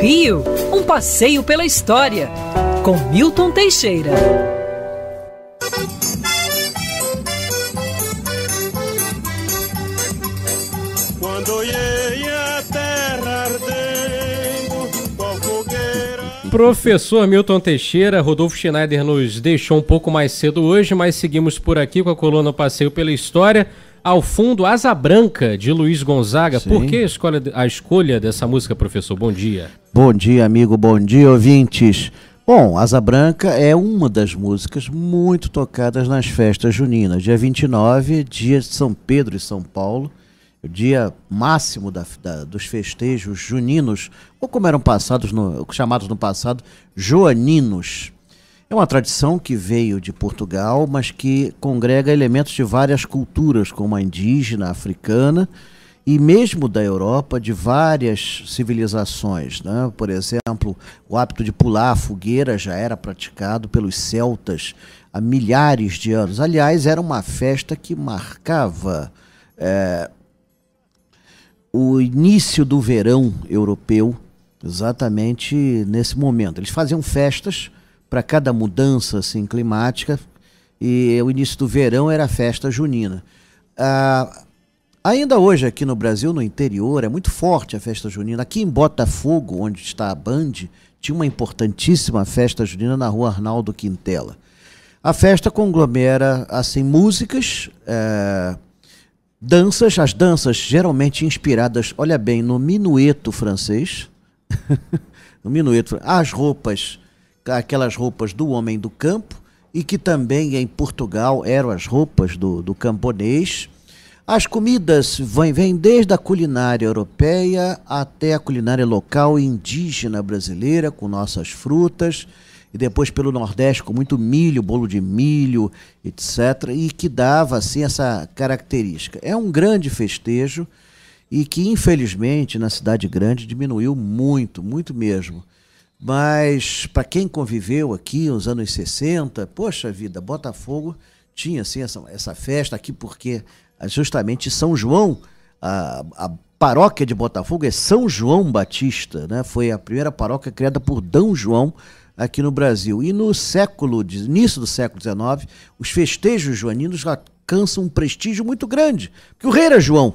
Rio, um passeio pela história, com Milton Teixeira. Quando a terra ardendo, fogueira. Professor Milton Teixeira, Rodolfo Schneider nos deixou um pouco mais cedo hoje, mas seguimos por aqui com a coluna Passeio pela História. Ao fundo, Asa Branca, de Luiz Gonzaga. Sim. Por que a escolha, a escolha dessa música, professor? Bom dia. Bom dia, amigo, bom dia, ouvintes. Bom, Asa Branca é uma das músicas muito tocadas nas festas juninas. Dia 29, dia de São Pedro e São Paulo, o dia máximo da- da- dos festejos juninos, ou como eram passados no- chamados no passado, joaninos. É uma tradição que veio de Portugal, mas que congrega elementos de várias culturas, como a indígena, a africana e mesmo da Europa, de várias civilizações. Né? Por exemplo, o hábito de pular a fogueira já era praticado pelos celtas há milhares de anos. Aliás, era uma festa que marcava eh, o início do verão europeu, exatamente nesse momento. Eles faziam festas para cada mudança assim, climática e o início do verão era a festa junina. Ah, ainda hoje aqui no Brasil, no interior, é muito forte a festa junina. Aqui em Botafogo, onde está a Band, tinha uma importantíssima festa junina na rua Arnaldo Quintela. A festa conglomera assim músicas, eh, danças, as danças geralmente inspiradas, olha bem, no minueto francês, no minueto, as roupas, aquelas roupas do homem do campo, e que também em Portugal eram as roupas do, do camponês. As comidas vêm, vêm desde a culinária europeia até a culinária local indígena brasileira, com nossas frutas, e depois pelo Nordeste com muito milho, bolo de milho, etc., e que dava assim essa característica. É um grande festejo e que infelizmente na cidade grande diminuiu muito, muito mesmo. Mas para quem conviveu aqui nos anos 60, poxa vida, Botafogo tinha assim essa, essa festa aqui porque ah, justamente São João, a, a paróquia de Botafogo é São João Batista, né? Foi a primeira paróquia criada por D. João aqui no Brasil. E no século, início do século XIX, os festejos joaninos alcançam um prestígio muito grande, porque o rei era João.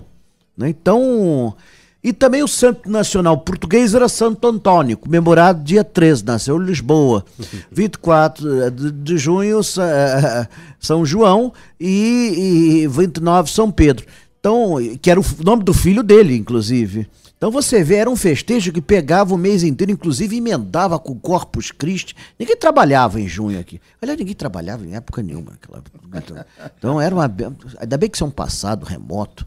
né? Então, e também o santo nacional português era Santo Antônio, comemorado dia 13, nasceu em Lisboa. 24 de, de junho, Sa- eh, São João e, e 29 São Pedro. Então, que era o nome do filho dele, inclusive. Então você vê, era um festejo que pegava o mês inteiro, inclusive emendava com o Corpus Christi. Ninguém trabalhava em junho aqui. Aliás, ninguém trabalhava em época nenhuma. Então era uma. Ainda bem que isso é um passado remoto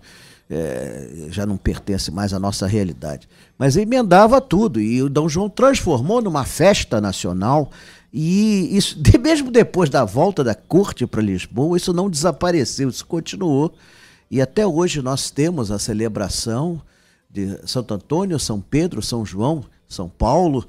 é, já não pertence mais à nossa realidade. Mas emendava tudo e o Dom João transformou numa festa nacional e isso, mesmo depois da volta da corte para Lisboa, isso não desapareceu, isso continuou. E até hoje nós temos a celebração de Santo Antônio, São Pedro, São João, São Paulo.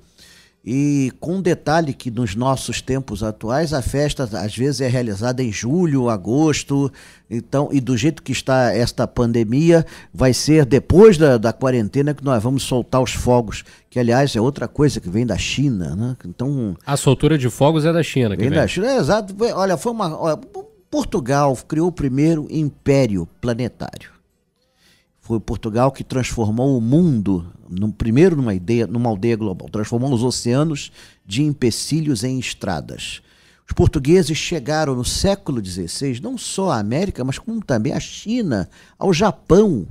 E com um detalhe que nos nossos tempos atuais a festa às vezes é realizada em julho, agosto, então e do jeito que está esta pandemia vai ser depois da, da quarentena que nós vamos soltar os fogos, que aliás é outra coisa que vem da China, né? Então A soltura de fogos é da China. Vem vem. da China, é exato. Olha, foi uma olha, Portugal criou o primeiro império planetário. Foi Portugal que transformou o mundo, num- primeiro numa, ideia, numa aldeia global, transformou os oceanos de empecilhos em estradas. Os portugueses chegaram no século XVI, não só à América, mas como também à China, ao Japão.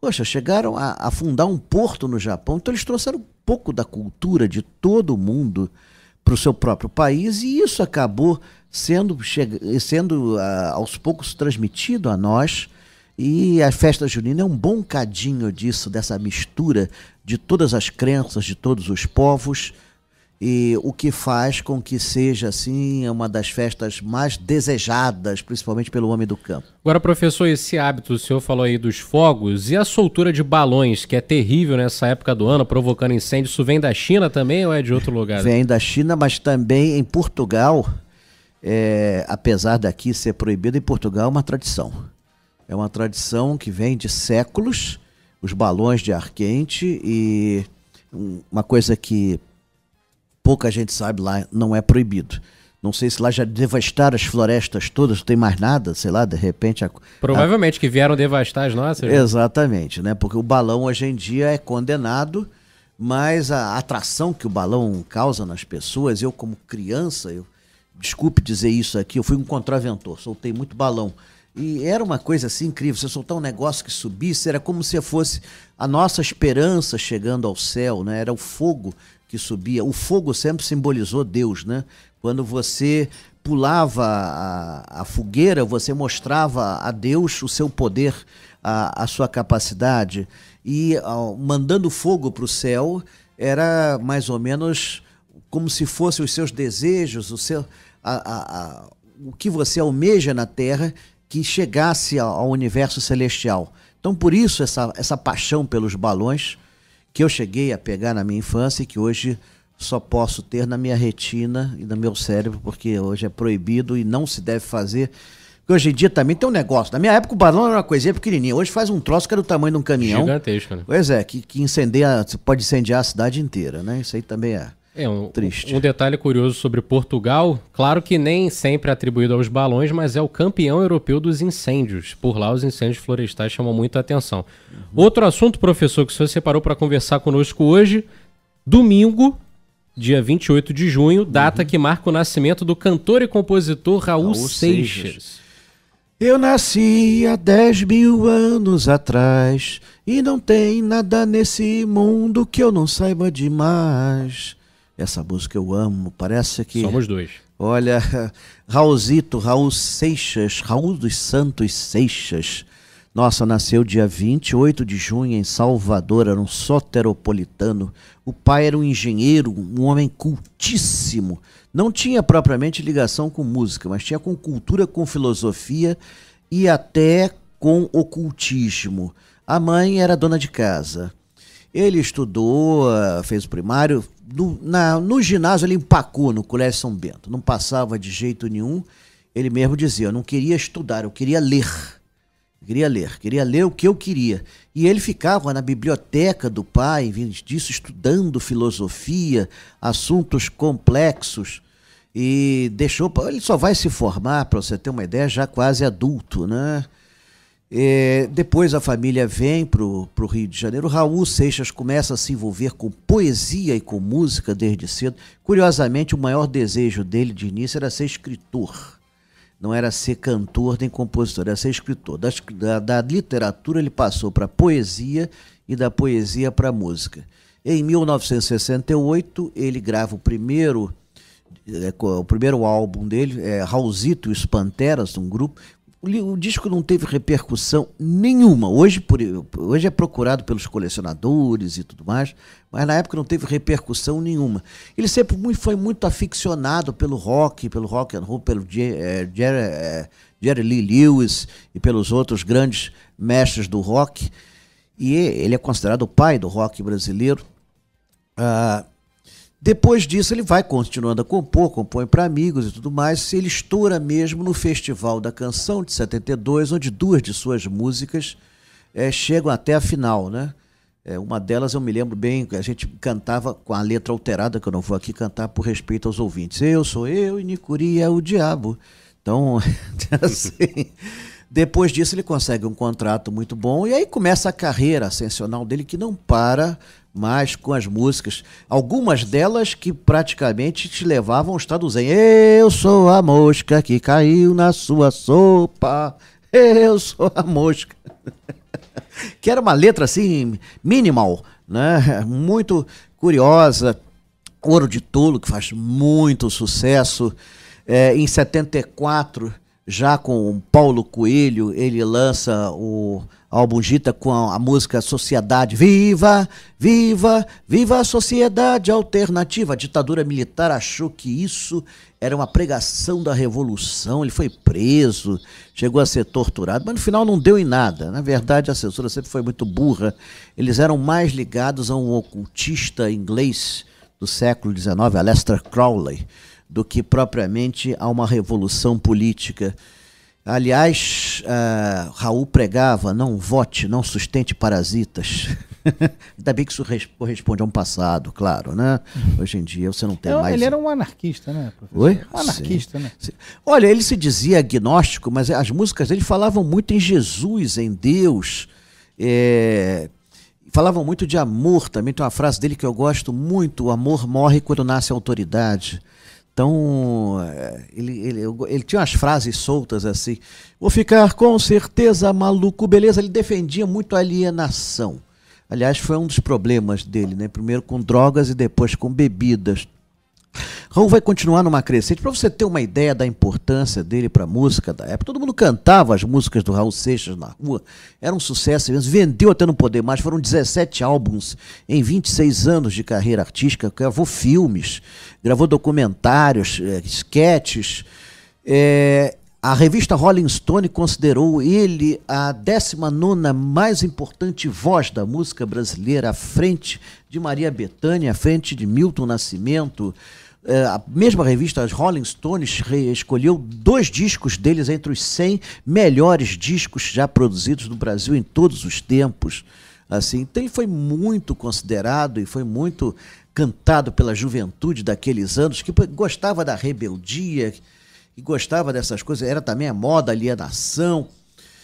Poxa, chegaram a, a fundar um porto no Japão, então eles trouxeram um pouco da cultura de todo o mundo para o seu próprio país e isso acabou sendo, sendo ah, aos poucos transmitido a nós. E a festa junina é um bom cadinho disso, dessa mistura de todas as crenças, de todos os povos, e o que faz com que seja assim uma das festas mais desejadas, principalmente pelo homem do campo. Agora, professor, esse hábito, o senhor falou aí dos fogos e a soltura de balões, que é terrível nessa época do ano, provocando incêndio, isso vem da China também ou é de outro lugar? Vem da China, mas também em Portugal, é, apesar daqui ser proibido, em Portugal é uma tradição. É uma tradição que vem de séculos, os balões de ar quente, e um, uma coisa que pouca gente sabe lá, não é proibido. Não sei se lá já devastaram as florestas todas, não tem mais nada, sei lá, de repente. A, Provavelmente a... que vieram devastar as nossas. Né? Exatamente, né? Porque o balão hoje em dia é condenado, mas a atração que o balão causa nas pessoas, eu como criança, eu, desculpe dizer isso aqui, eu fui um contraventor, soltei muito balão. E era uma coisa assim incrível, você soltar um negócio que subisse, era como se fosse a nossa esperança chegando ao céu, né? Era o fogo que subia. O fogo sempre simbolizou Deus, né? Quando você pulava a, a fogueira, você mostrava a Deus o seu poder, a, a sua capacidade. E mandando fogo para o céu, era mais ou menos como se fossem os seus desejos, o, seu, a, o que você almeja na terra, que chegasse ao universo celestial. Então, por isso, essa, essa paixão pelos balões que eu cheguei a pegar na minha infância e que hoje só posso ter na minha retina e no meu cérebro, porque hoje é proibido e não se deve fazer. Porque hoje em dia também tem um negócio. Na minha época o balão era uma coisinha pequenininha. Hoje faz um troço que é do tamanho de um caminhão. Gigantesco, né? Pois é, que, que incendeia, pode incendiar a cidade inteira, né? Isso aí também é. É, um, Triste. um detalhe curioso sobre Portugal, claro que nem sempre é atribuído aos balões, mas é o campeão europeu dos incêndios. Por lá, os incêndios florestais chamam muito a atenção. Uhum. Outro assunto, professor, que o senhor separou para conversar conosco hoje, domingo, dia 28 de junho, data uhum. que marca o nascimento do cantor e compositor Raul, Raul Seixas. Seixas. Eu nasci há 10 mil anos atrás e não tem nada nesse mundo que eu não saiba demais. Essa música eu amo, parece que. Somos dois. Olha, Raulzito, Raul Seixas, Raul dos Santos Seixas. Nossa, nasceu dia 28 de junho em Salvador, era um soteropolitano. O pai era um engenheiro, um homem cultíssimo. Não tinha propriamente ligação com música, mas tinha com cultura, com filosofia e até com ocultismo. A mãe era dona de casa. Ele estudou, ah, fez o primário, no, na, no ginásio ele empacou no Colégio São Bento, não passava de jeito nenhum. Ele mesmo dizia: Eu não queria estudar, eu queria ler. Eu queria ler, queria ler o que eu queria. E ele ficava na biblioteca do pai, disso, estudando filosofia, assuntos complexos. E deixou. Ele só vai se formar, para você ter uma ideia, já quase adulto, né? É, depois a família vem para o Rio de Janeiro. Raul Seixas começa a se envolver com poesia e com música desde cedo. Curiosamente, o maior desejo dele de início era ser escritor. Não era ser cantor nem compositor, era ser escritor. Da, da, da literatura ele passou para poesia e da poesia para música. Em 1968, ele grava o primeiro, é, o primeiro álbum dele, é, Raulzito e os Panteras, um grupo, o, disco não teve repercussão nenhuma. Hoje, por, hoje é procurado pelos colecionadores e tudo mais, mas na época não teve repercussão nenhuma. Ele sempre foi muito aficionado pelo rock, pelo rock and roll, pelo é, Jerry, é, Jerry Lee Lewis e pelos outros grandes mestres do rock. E ele é considerado o pai do rock brasileiro. Ah, depois disso, ele vai continuando a compor, compõe para amigos e tudo mais. Ele estoura mesmo no Festival da Canção de 72, onde duas de suas músicas é, chegam até a final, né? É, uma delas eu me lembro bem, a gente cantava com a letra alterada, que eu não vou aqui cantar por respeito aos ouvintes. Eu sou eu e Nicuri é o diabo. Então, assim, depois disso ele consegue um contrato muito bom e aí começa a carreira ascensional dele que não para mas com as músicas, algumas delas que praticamente te levavam ao estado zen. Eu sou a mosca que caiu na sua sopa, eu sou a mosca. que era uma letra assim, minimal, né? muito curiosa. Ouro de Tolo, que faz muito sucesso. É, em 74, já com Paulo Coelho, ele lança o álbum Gita com a, música Sociedade Viva, Viva, Viva a Sociedade Alternativa. A ditadura militar achou que isso era uma pregação da revolução, ele foi preso, chegou a ser torturado, mas no final não deu em nada. Na verdade, a censura sempre foi muito burra. Eles eram mais ligados a um ocultista inglês do século XIX, Aleister Crowley, do que propriamente a uma revolução política. Aliás, uh, Raul pregava: não vote, não sustente parasitas. Ainda bem que isso res- corresponde a um passado, claro, né? Hoje em dia você não tem Eu- mais. Ele era um anarquista, né, professor? Oi? Um anarquista, né? Sim. Olha, ele se dizia agnóstico, mas as músicas dele falavam muito em Jesus, em Deus. é, Falavam muito de amor também. Tem uma frase dele que eu gosto muito: o amor morre quando nasce a autoridade. Então, é, ele, ele, ele tinha umas frases soltas assim. Vou ficar com certeza maluco, beleza. Ele defendia muito a alienação. Aliás, foi um dos problemas dele, né? Primeiro com drogas e depois com bebidas. Raul vai continuar numa crescente. Para você ter uma ideia da importância dele para a música da época, todo mundo cantava as músicas do Raul Seixas na rua. Era um sucesso. Vendeu até não poder mais. Foram 17 álbuns em 26 anos de carreira artística. Gravou filmes, gravou documentários, eh, sketches. É, a revista Rolling Stone considerou ele a 19 mais importante voz da música brasileira, à frente de Maria Bethânia, à frente de Milton Nascimento. É, a mesma revista, as Rolling Stones, escolheu dois discos deles entre os 100 melhores discos já produzidos no Brasil em todos os tempos. Assim, então ele foi muito considerado e foi muito cantado pela juventude daqueles anos que gostava da rebeldia, e gostava dessas coisas, era também a moda, a alienação.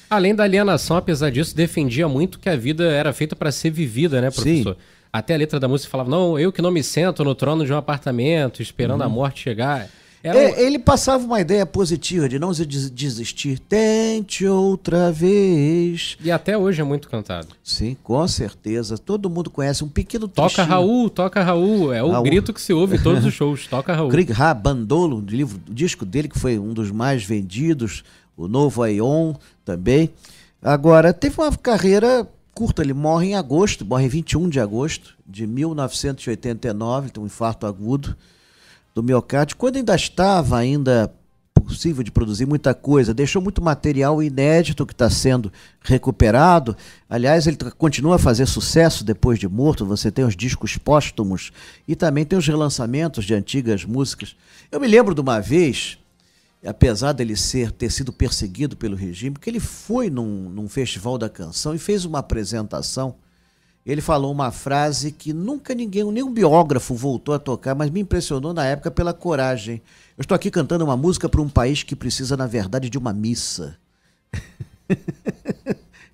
Além da alienação, apesar disso, defendia muito que a vida era feita para ser vivida, né, professor? Até a letra da música falava: não, eu que não me sento no trono de um apartamento esperando a morte chegar. Era um- É, ele passava uma ideia positiva de não des- desistir. Tente outra vez. E até hoje é muito cantado. Sim, com certeza. Todo mundo conhece um pequeno Toca trechinho. Raul, toca Raul. É o Raul. grito que se ouve em todos os shows. Toca Raul. Craig Ha Bandolo, do livro, o disco dele que foi um dos mais vendidos, o novo Aion também. Agora, teve uma carreira curta, ele morre em agosto, morre em 21 de agosto de 1989, tem um infarto agudo do miocárdio, quando ainda estava ainda possível de produzir muita coisa, deixou muito material inédito que está sendo recuperado. Aliás, ele continua a fazer sucesso depois de morto. Você tem os discos póstumos e também tem os relançamentos de antigas músicas. Eu me lembro de uma vez, apesar dele ser ter sido perseguido pelo regime, que ele foi num, num festival da canção e fez uma apresentação. Ele falou uma frase que nunca ninguém, nenhum biógrafo voltou a tocar, mas me impressionou na época pela coragem. Eu estou aqui cantando uma música para um país que precisa, na verdade, de uma missa.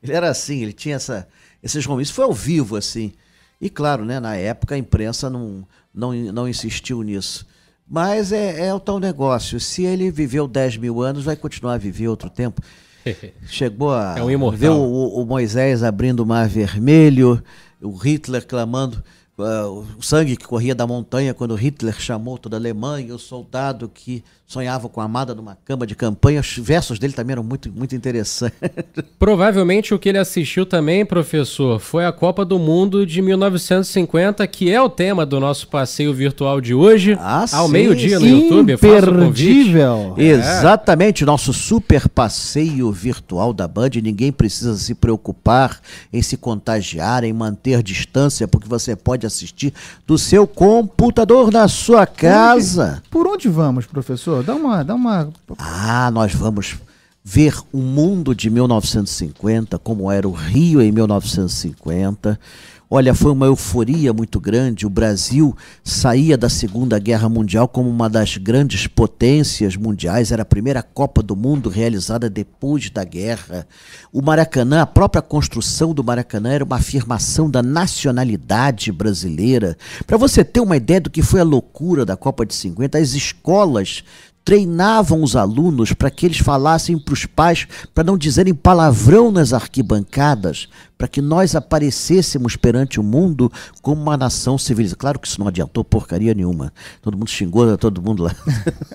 ele era assim, ele tinha essa, esses momentos. Foi ao vivo, assim. E claro, né, na época a imprensa não, não, não insistiu nisso. Mas é, é o tal negócio. Se ele viveu 10 mil anos, vai continuar a viver outro tempo. Chegou a É um ver o, o Moisés abrindo o mar vermelho, o Hitler clamando, ah, o sangue que corria da montanha quando Hitler chamou toda a Alemanha, o soldado que sonhava com a amada numa cama de campanha. Os versos dele também eram muito, muito interessantes. Provavelmente o que ele assistiu também, professor, foi a Copa do Mundo de 1950, que é o tema do nosso passeio virtual de hoje, Ah, ao meio-dia no. YouTube. Imperdível. Exatamente, nosso super passeio virtual da Band. Ninguém precisa se preocupar em se contagiar, em manter distância, porque você pode assistir do seu computador na sua casa. Por onde vamos, professor? Dá uma, dá uma. Ah, nós vamos ver o mundo de 1950, como era o Rio em 1950. Olha, foi uma euforia muito grande. O Brasil saía da Segunda Guerra Mundial como uma das grandes potências mundiais. Era a primeira Copa do Mundo realizada depois da guerra. O Maracanã, a própria construção do Maracanã era uma afirmação da nacionalidade brasileira. Para você ter uma ideia do que foi a loucura da Copa de 50, as escolas treinavam os alunos para que eles falassem para os pais, para não dizerem palavrão nas arquibancadas, para que nós aparecêssemos perante o mundo como uma nação civilizada. Claro que isso não adiantou porcaria nenhuma. Todo mundo xingou todo mundo lá.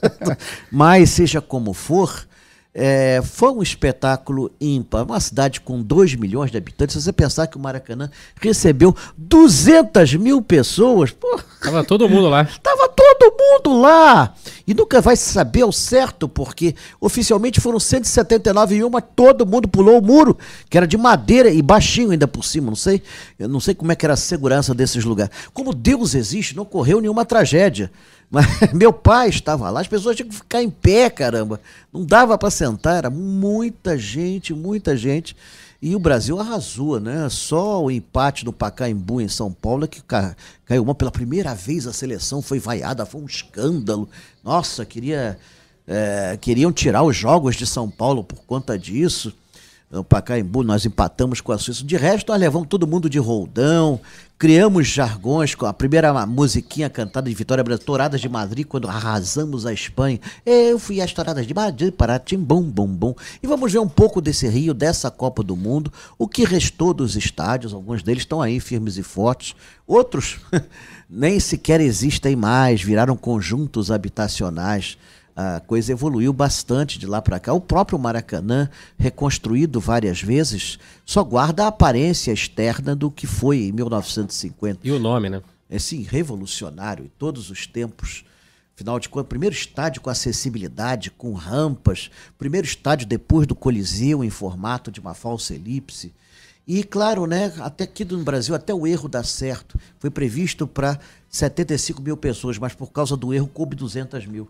Mas, seja como for, é, foi um espetáculo ímpar. Uma cidade com 2 milhões de habitantes. Se você pensar que o Maracanã recebeu 200 mil pessoas, pô, Tava todo mundo lá. Tava mundo lá! E nunca vai saber ao certo, porque oficialmente foram 179 mil, mas todo mundo pulou o muro, que era de madeira e baixinho ainda por cima. Não sei, eu não sei como é que era a segurança desses lugares. Como Deus existe, não ocorreu nenhuma tragédia. Mas meu pai estava lá, as pessoas tinham que ficar em pé, caramba. Não dava para sentar, era muita gente, muita gente. E o Brasil arrasou, né? Só o empate no Pacaembu em São Paulo é que ca- caiu uma pela primeira vez a seleção foi vaiada, foi um escândalo. Nossa, queria é, queriam tirar os jogos de São Paulo por conta disso. No Pacaembu nós empatamos com a Suíça. De resto, nós levamos todo mundo de roldão, criamos jargões com a primeira musiquinha cantada de Vitória Brasil, Touradas de Madrid, quando arrasamos a Espanha. Eu fui às Touradas de Madrid, para tim, bum, bum, bum. E vamos ver um pouco desse Rio, dessa Copa do Mundo, o que restou dos estádios, alguns deles estão aí firmes e fortes, outros nem sequer existem mais, viraram conjuntos habitacionais a coisa evoluiu bastante de lá para cá. O próprio Maracanã, reconstruído várias vezes, só guarda a aparência externa do que foi em 1950. E o nome, né? Esse revolucionário em todos os tempos. Afinal de contas, primeiro estádio com acessibilidade, com rampas, primeiro estádio depois do Coliseu em formato de uma falsa elipse. E claro, né, até aqui no Brasil, até o erro dá certo. Foi previsto para 75 mil pessoas, mas por causa do erro coube 200 mil.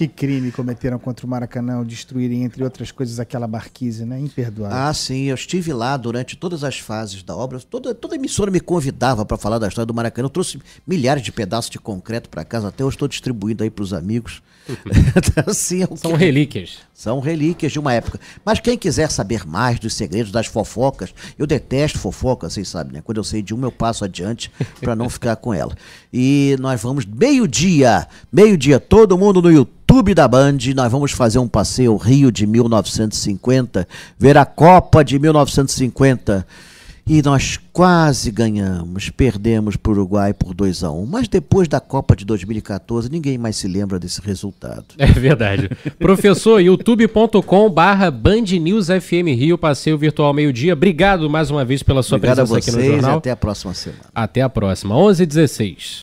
Que crime cometeram contra o Maracanã ao destruírem, entre outras coisas, aquela marquise, né? Imperdoável. Ah, sim, eu estive lá durante todas as fases da obra. Toda, toda emissora me convidava para falar da história do Maracanã. Eu trouxe milhares de pedaços de concreto para casa, até eu estou distribuindo aí para os amigos. assim, é São que- relíquias. São relíquias de uma época. Mas quem quiser saber mais dos segredos, das fofocas, eu detesto fofoca, vocês sabem, né? Quando eu sei de uma, eu passo adiante para não ficar com ela. E nós vamos, meio-dia, meio-dia, todo mundo no YouTube da Band, nós vamos fazer um passeio Rio de 1950, ver a Copa de 1950. E nós quase ganhamos, perdemos para o Uruguai por 2 a 1 Mas depois da Copa de 2014, ninguém mais se lembra desse resultado. É verdade. Professor, youtube.com barra Band News FM Rio, passeio virtual meio-dia. Obrigado mais uma vez pela sua Obrigado a presença aqui no vocês jornal. até a próxima semana. Até a próxima. 11 h 16